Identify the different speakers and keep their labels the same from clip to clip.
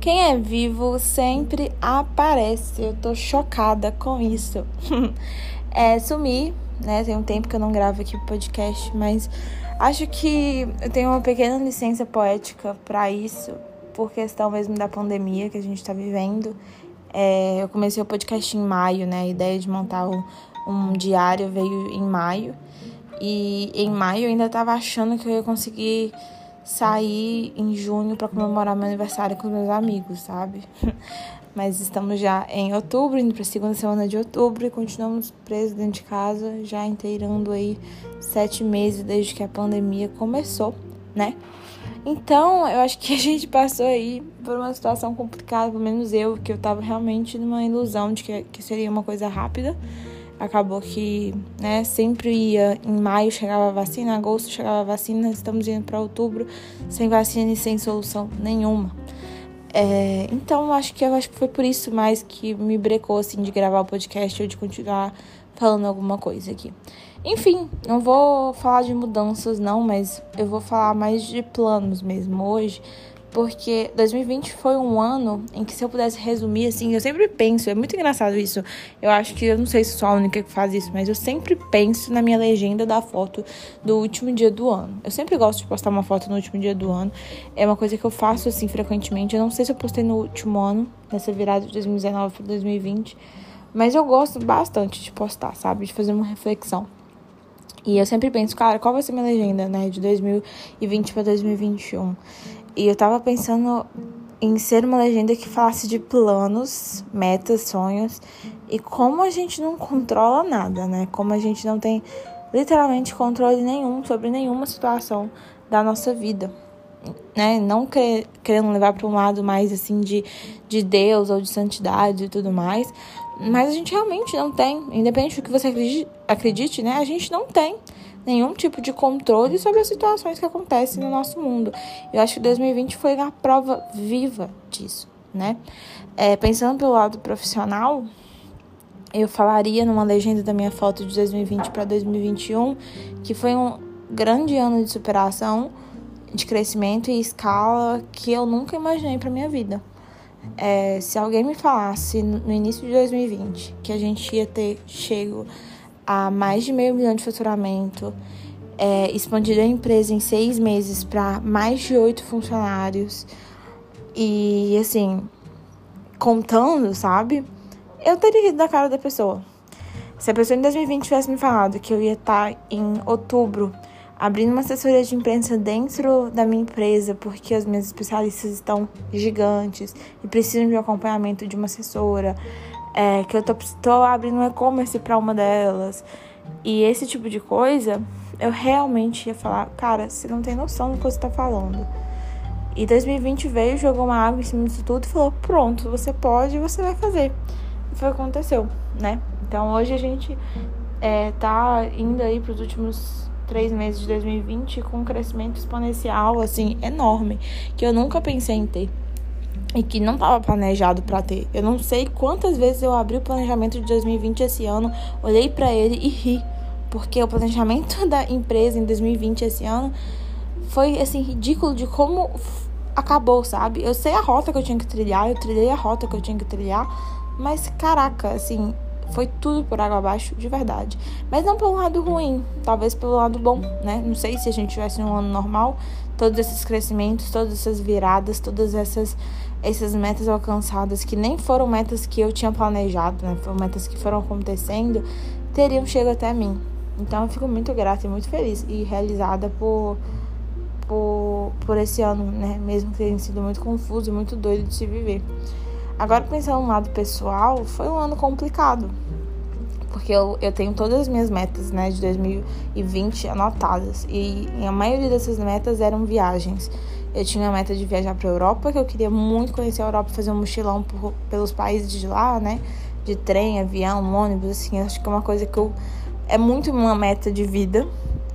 Speaker 1: Quem é vivo sempre aparece. Eu tô chocada com isso. é, sumi, né? Tem um tempo que eu não gravo aqui o podcast, mas acho que eu tenho uma pequena licença poética para isso, por questão mesmo da pandemia que a gente tá vivendo. É, eu comecei o podcast em maio, né? A ideia de montar um, um diário veio em maio. E em maio eu ainda tava achando que eu ia conseguir sair em junho para comemorar meu aniversário com meus amigos, sabe? Mas estamos já em outubro, indo para a segunda semana de outubro e continuamos presos dentro de casa, já inteirando aí sete meses desde que a pandemia começou, né? Então, eu acho que a gente passou aí por uma situação complicada, pelo menos eu, que eu tava realmente numa ilusão de que, que seria uma coisa rápida acabou que, né, sempre ia em maio chegava a vacina, agosto chegava a vacina, estamos indo para outubro sem vacina e sem solução nenhuma. É, então acho que eu acho que foi por isso mais que me brecou assim de gravar o podcast ou de continuar falando alguma coisa aqui. Enfim, não vou falar de mudanças não, mas eu vou falar mais de planos mesmo hoje, porque 2020 foi um ano em que, se eu pudesse resumir, assim, eu sempre penso, é muito engraçado isso. Eu acho que, eu não sei se sou a única que faz isso, mas eu sempre penso na minha legenda da foto do último dia do ano. Eu sempre gosto de postar uma foto no último dia do ano. É uma coisa que eu faço, assim, frequentemente. Eu não sei se eu postei no último ano, nessa virada de 2019 para 2020, mas eu gosto bastante de postar, sabe? De fazer uma reflexão. E eu sempre penso, cara, qual vai ser minha legenda, né, de 2020 para 2021? E eu tava pensando em ser uma legenda que falasse de planos, metas, sonhos e como a gente não controla nada, né? Como a gente não tem literalmente controle nenhum sobre nenhuma situação da nossa vida, né? Não querendo levar para um lado mais assim de, de Deus ou de santidade e tudo mais, mas a gente realmente não tem, independente do que você acredite, acredite né? A gente não tem nenhum tipo de controle sobre as situações que acontecem no nosso mundo. Eu acho que 2020 foi a prova viva disso, né? É, pensando pelo lado profissional, eu falaria numa legenda da minha foto de 2020 para 2021 que foi um grande ano de superação, de crescimento e escala que eu nunca imaginei para minha vida. É, se alguém me falasse no início de 2020 que a gente ia ter chego a mais de meio milhão de faturamento, é, a empresa em seis meses para mais de oito funcionários. E assim, contando, sabe? Eu teria rido da cara da pessoa. Se a pessoa em 2020 tivesse me falado que eu ia estar tá em outubro abrindo uma assessoria de imprensa dentro da minha empresa, porque as minhas especialistas estão gigantes e precisam de um acompanhamento de uma assessora, é, que eu tô, tô abrindo um e-commerce para uma delas. E esse tipo de coisa, eu realmente ia falar, cara, você não tem noção do que você tá falando. E 2020 veio, jogou uma água em cima disso tudo e falou: pronto, você pode, você vai fazer. E foi o que aconteceu, né? Então hoje a gente é, tá indo aí pros últimos três meses de 2020 com um crescimento exponencial, assim, enorme, que eu nunca pensei em ter e que não estava planejado para ter. Eu não sei quantas vezes eu abri o planejamento de 2020 esse ano, olhei para ele e ri, porque o planejamento da empresa em 2020 esse ano foi assim ridículo de como acabou, sabe? Eu sei a rota que eu tinha que trilhar, eu trilhei a rota que eu tinha que trilhar, mas caraca, assim, foi tudo por água abaixo, de verdade. Mas não pelo lado ruim, talvez pelo lado bom, né? Não sei se a gente tivesse um ano normal, todos esses crescimentos, todas essas viradas, todas essas essas metas alcançadas que nem foram metas que eu tinha planejado, né? Foram metas que foram acontecendo, teriam chegado até mim. Então eu fico muito grata e muito feliz e realizada por por, por esse ano, né? Mesmo que tenha sido muito confuso e muito doido de se viver. Agora, pensando no lado pessoal, foi um ano complicado. Porque eu, eu tenho todas as minhas metas, né, de 2020 anotadas. E, e a maioria dessas metas eram viagens. Eu tinha a meta de viajar para a Europa, que eu queria muito conhecer a Europa, fazer um mochilão por, pelos países de lá, né? De trem, avião, ônibus, assim. Acho que é uma coisa que eu. É muito uma meta de vida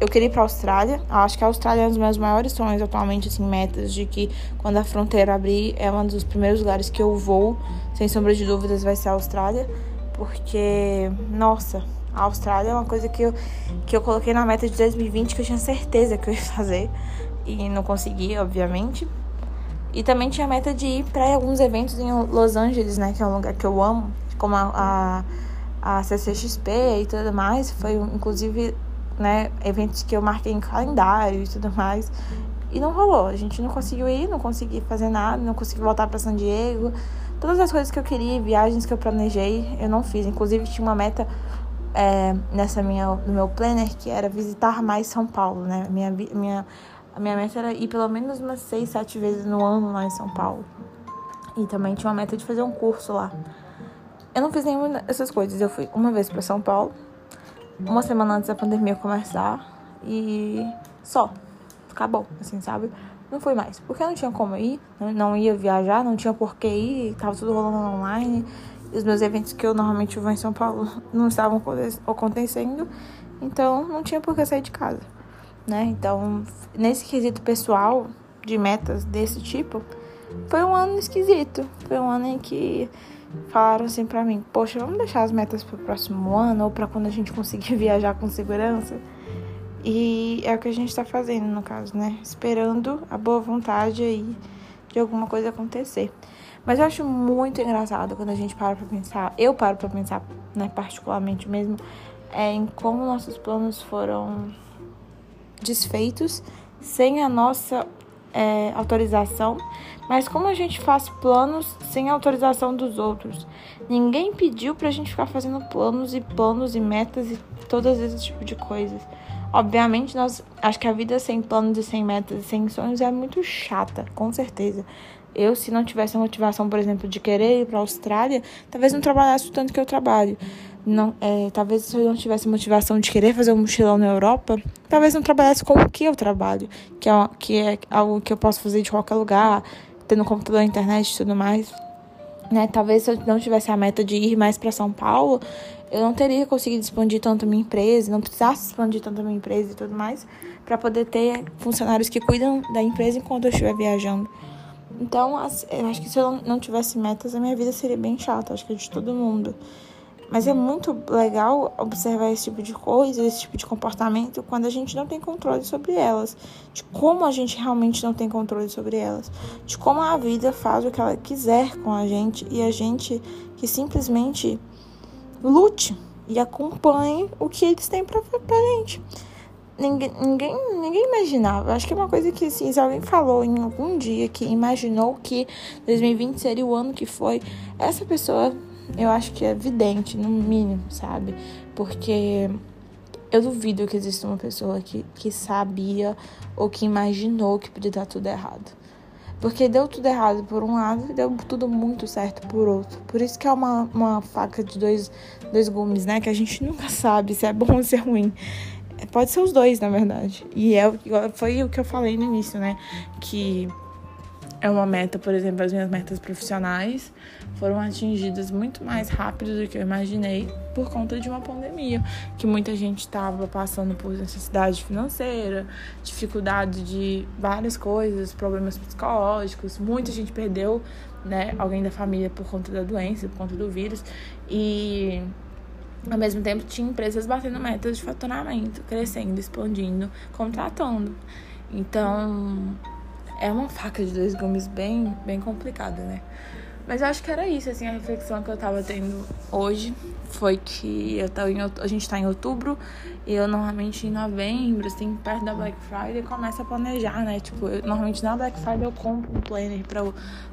Speaker 1: eu queria ir para a Austrália. Acho que a Austrália é um dos meus maiores sonhos atualmente, assim, metas de que quando a fronteira abrir é um dos primeiros lugares que eu vou, sem sombra de dúvidas, vai ser a Austrália, porque nossa, a Austrália é uma coisa que eu que eu coloquei na meta de 2020 que eu tinha certeza que eu ia fazer e não consegui, obviamente. E também tinha a meta de ir para alguns eventos em Los Angeles, né? Que é um lugar que eu amo, como a, a, a CCXP e tudo mais. Foi, inclusive, né, eventos que eu marquei em calendário e tudo mais. E não rolou. A gente não conseguiu ir, não consegui fazer nada, não consegui voltar para San Diego. Todas as coisas que eu queria, viagens que eu planejei, eu não fiz. Inclusive, tinha uma meta é, nessa minha, no meu planner que era visitar mais São Paulo, né? Minha, minha a minha meta era ir pelo menos umas seis, sete vezes no ano lá em São Paulo. E também tinha uma meta de fazer um curso lá. Eu não fiz nenhuma dessas coisas. Eu fui uma vez para São Paulo, uma semana antes da pandemia começar, e só. Acabou, assim, sabe? Não fui mais. Porque não tinha como ir, não ia viajar, não tinha por que ir, tava tudo rolando online. E os meus eventos que eu normalmente vou em São Paulo não estavam acontecendo. Então não tinha por que sair de casa né? Então, nesse quesito pessoal de metas desse tipo, foi um ano esquisito. Foi um ano em que falaram assim pra mim: Poxa, vamos deixar as metas pro próximo ano ou pra quando a gente conseguir viajar com segurança. E é o que a gente tá fazendo, no caso, né? Esperando a boa vontade aí de alguma coisa acontecer. Mas eu acho muito engraçado quando a gente para pra pensar, eu paro pra pensar, né, particularmente mesmo, é, em como nossos planos foram desfeitos sem a nossa é, autorização, mas como a gente faz planos sem autorização dos outros? Ninguém pediu pra gente ficar fazendo planos e planos e metas e todos esse tipo de coisas. Obviamente, nós acho que a vida sem planos e sem metas e sem sonhos é muito chata, com certeza. Eu, se não tivesse a motivação, por exemplo, de querer ir para a Austrália, talvez não trabalhasse o tanto que eu trabalho não, é, talvez se eu não tivesse motivação de querer fazer um mochilão na Europa, talvez não trabalhasse com o que eu trabalho, que é, que é algo que eu posso fazer de qualquer lugar, tendo computador, internet e tudo mais. Né? Talvez se eu não tivesse a meta de ir mais para São Paulo, eu não teria conseguido expandir tanto a minha empresa, não precisasse expandir tanto a minha empresa e tudo mais, para poder ter funcionários que cuidam da empresa enquanto eu estiver viajando. Então, eu acho que se eu não tivesse metas, a minha vida seria bem chata, acho que de todo mundo. Mas é muito legal observar esse tipo de coisa, esse tipo de comportamento, quando a gente não tem controle sobre elas. De como a gente realmente não tem controle sobre elas. De como a vida faz o que ela quiser com a gente e a gente que simplesmente lute e acompanhe o que eles têm pra, pra gente. Ninguém, ninguém, ninguém imaginava. Acho que é uma coisa que, assim, se alguém falou em algum dia que imaginou que 2020 seria o ano que foi, essa pessoa eu acho que é evidente, no mínimo, sabe? Porque eu duvido que exista uma pessoa que, que sabia ou que imaginou que podia dar tudo errado. Porque deu tudo errado por um lado e deu tudo muito certo por outro. Por isso que é uma, uma faca de dois, dois gumes, né? Que a gente nunca sabe se é bom ou se é ruim. Pode ser os dois, na verdade. E é, foi o que eu falei no início, né? Que é uma meta, por exemplo, as minhas metas profissionais foram atingidas muito mais rápido do que eu imaginei por conta de uma pandemia, que muita gente estava passando por necessidade financeira, dificuldade de várias coisas, problemas psicológicos, muita gente perdeu, né, alguém da família por conta da doença, por conta do vírus, e ao mesmo tempo tinha empresas batendo metas de faturamento, crescendo, expandindo, contratando. Então, é uma faca de dois gumes bem, bem complicada, né? Mas eu acho que era isso, assim, a reflexão que eu tava tendo hoje foi que eu tô em, a gente tá em outubro e eu normalmente em novembro, assim, perto da Black Friday, começo a planejar, né? Tipo, eu, normalmente na Black Friday eu compro um planner para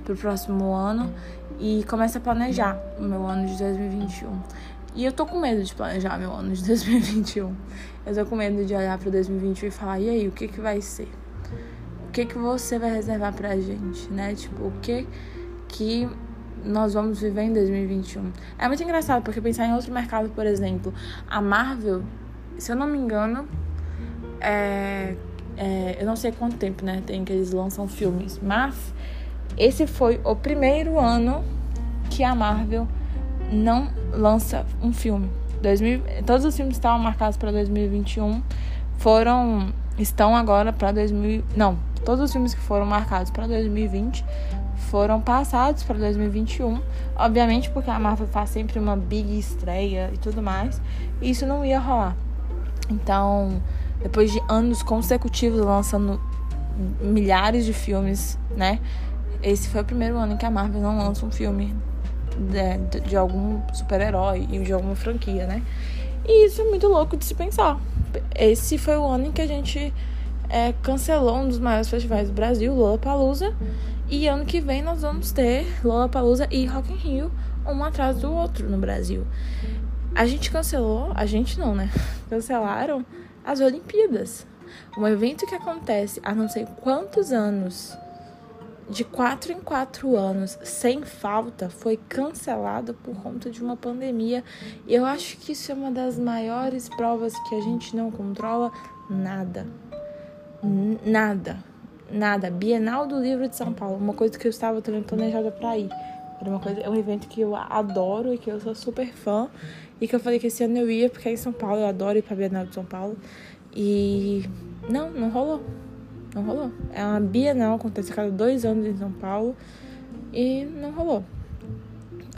Speaker 1: pro próximo ano e começo a planejar o meu ano de 2021. E eu tô com medo de planejar meu ano de 2021. Eu tô com medo de olhar para 2021 e falar, e aí, o que que vai ser? Que que você vai reservar pra gente, né? Tipo, o que que nós vamos viver em 2021. É muito engraçado, porque pensar em outro mercado, por exemplo, a Marvel, se eu não me engano, é, é, eu não sei quanto tempo, né, tem que eles lançam filmes, mas esse foi o primeiro ano que a Marvel não lança um filme. 2000, todos os filmes estavam marcados para 2021 foram estão agora para 2000, não, Todos os filmes que foram marcados para 2020 foram passados para 2021, obviamente porque a Marvel faz sempre uma big estreia e tudo mais, e isso não ia rolar. Então, depois de anos consecutivos lançando milhares de filmes, né? esse foi o primeiro ano em que a Marvel não lança um filme de, de algum super-herói e de alguma franquia, né? E isso é muito louco de se pensar. Esse foi o ano em que a gente é, cancelou um dos maiores festivais do Brasil, Lollapalooza. E ano que vem nós vamos ter Lollapalooza e Rock in Rio, um atrás do outro no Brasil. A gente cancelou, a gente não, né? Cancelaram as Olimpíadas. Um evento que acontece há não sei quantos anos, de quatro em quatro anos, sem falta, foi cancelado por conta de uma pandemia. E eu acho que isso é uma das maiores provas que a gente não controla nada. Nada. Nada. Bienal do Livro de São Paulo, uma coisa que eu estava também planejada para ir. Era uma coisa, é um evento que eu adoro e que eu sou super fã. E que eu falei que esse ano eu ia, porque é em São Paulo, eu adoro ir pra Bienal de São Paulo. E não, não rolou. Não rolou. É uma Bienal, acontece a cada dois anos em São Paulo. E não rolou.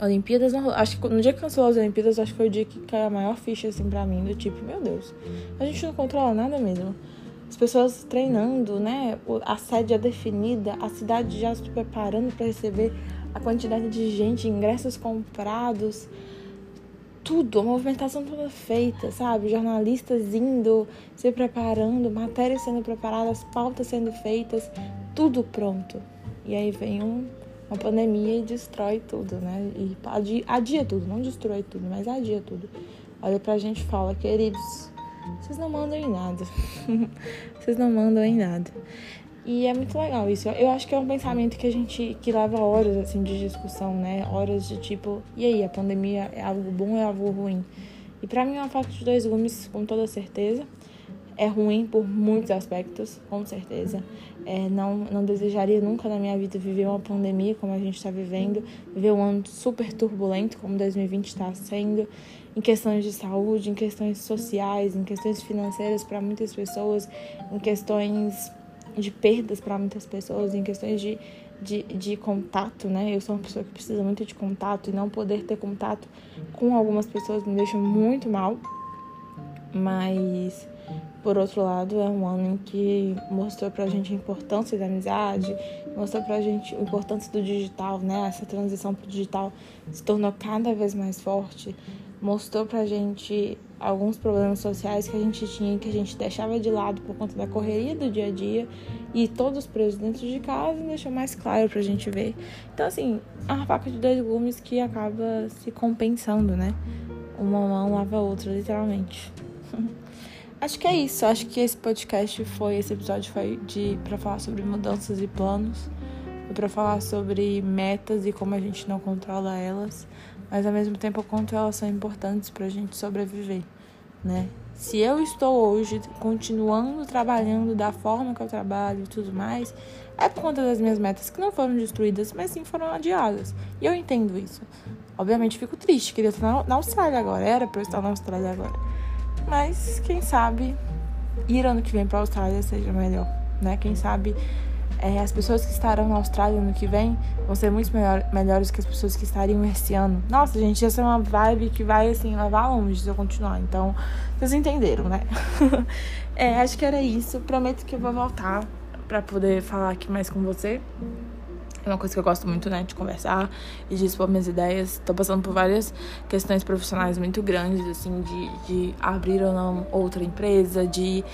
Speaker 1: Olimpíadas não rolou. Acho que no dia que cancelou as Olimpíadas, acho que foi o dia que caiu a maior ficha assim pra mim, do tipo, meu Deus, a gente não controla nada mesmo. As pessoas treinando, né? A sede é definida, a cidade já se preparando para receber a quantidade de gente, ingressos comprados tudo, a movimentação toda feita, sabe? Jornalistas indo, se preparando, matérias sendo preparadas, pautas sendo feitas, tudo pronto. E aí vem um, uma pandemia e destrói tudo, né? E adia, adia tudo, não destrói tudo, mas adia tudo. Olha pra gente e fala, queridos, vocês não mandam em nada. vocês não mandam em nada. E é muito legal isso. Eu acho que é um pensamento que a gente que leva horas assim de discussão, né? Horas de tipo, e aí, a pandemia é algo bom ou é algo ruim? E para mim é uma faca de dois gumes, com toda certeza. É ruim por muitos aspectos, com certeza. É, não, não desejaria nunca na minha vida viver uma pandemia como a gente está vivendo, viver um ano super turbulento como 2020 está sendo, em questões de saúde, em questões sociais, em questões financeiras para muitas pessoas, em questões de perdas para muitas pessoas, em questões de, de, de contato, né? Eu sou uma pessoa que precisa muito de contato e não poder ter contato com algumas pessoas me deixa muito mal. Mas, por outro lado, é um ano em que mostrou pra gente a importância da amizade, mostrou pra gente a importância do digital, né? Essa transição pro digital se tornou cada vez mais forte, mostrou pra gente alguns problemas sociais que a gente tinha que a gente deixava de lado por conta da correria do dia a dia e todos presos dentro de casa deixou mais claro pra gente ver. Então, assim, é uma faca de dois gumes que acaba se compensando, né? Uma mão lava a outra, literalmente. Acho que é isso. Acho que esse podcast foi, esse episódio foi de para falar sobre mudanças e planos, foi para falar sobre metas e como a gente não controla elas mas ao mesmo tempo o quanto elas são importantes para a gente sobreviver, né? Se eu estou hoje continuando trabalhando da forma que eu trabalho e tudo mais, é por conta das minhas metas que não foram destruídas, mas sim foram adiadas. E eu entendo isso. Obviamente fico triste, queria estar na Austrália agora, era para eu estar na Austrália agora. Mas quem sabe ir ano que vem para a Austrália seja melhor, né? Quem sabe é, as pessoas que estarão na Austrália no que vem vão ser muito melhor, melhores que as pessoas que estariam esse ano. Nossa, gente, essa é uma vibe que vai, assim, levar longe se eu continuar. Então, vocês entenderam, né? é, acho que era isso. Prometo que eu vou voltar para poder falar aqui mais com você. É uma coisa que eu gosto muito, né, de conversar e de expor minhas ideias. Tô passando por várias questões profissionais muito grandes, assim, de, de abrir ou não outra empresa, de,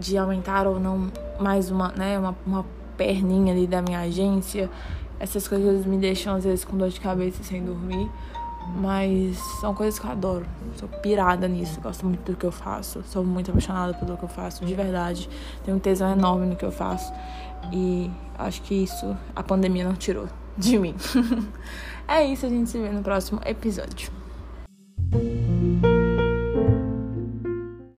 Speaker 1: de aumentar ou não mais uma, né, uma, uma perninha ali da minha agência. Essas coisas me deixam às vezes com dor de cabeça sem dormir. Mas são coisas que eu adoro. Sou pirada nisso, gosto muito do que eu faço. Sou muito apaixonada pelo que eu faço, de verdade. Tenho um tesão enorme no que eu faço. E acho que isso a pandemia não tirou de mim. é isso, a gente se vê no próximo episódio.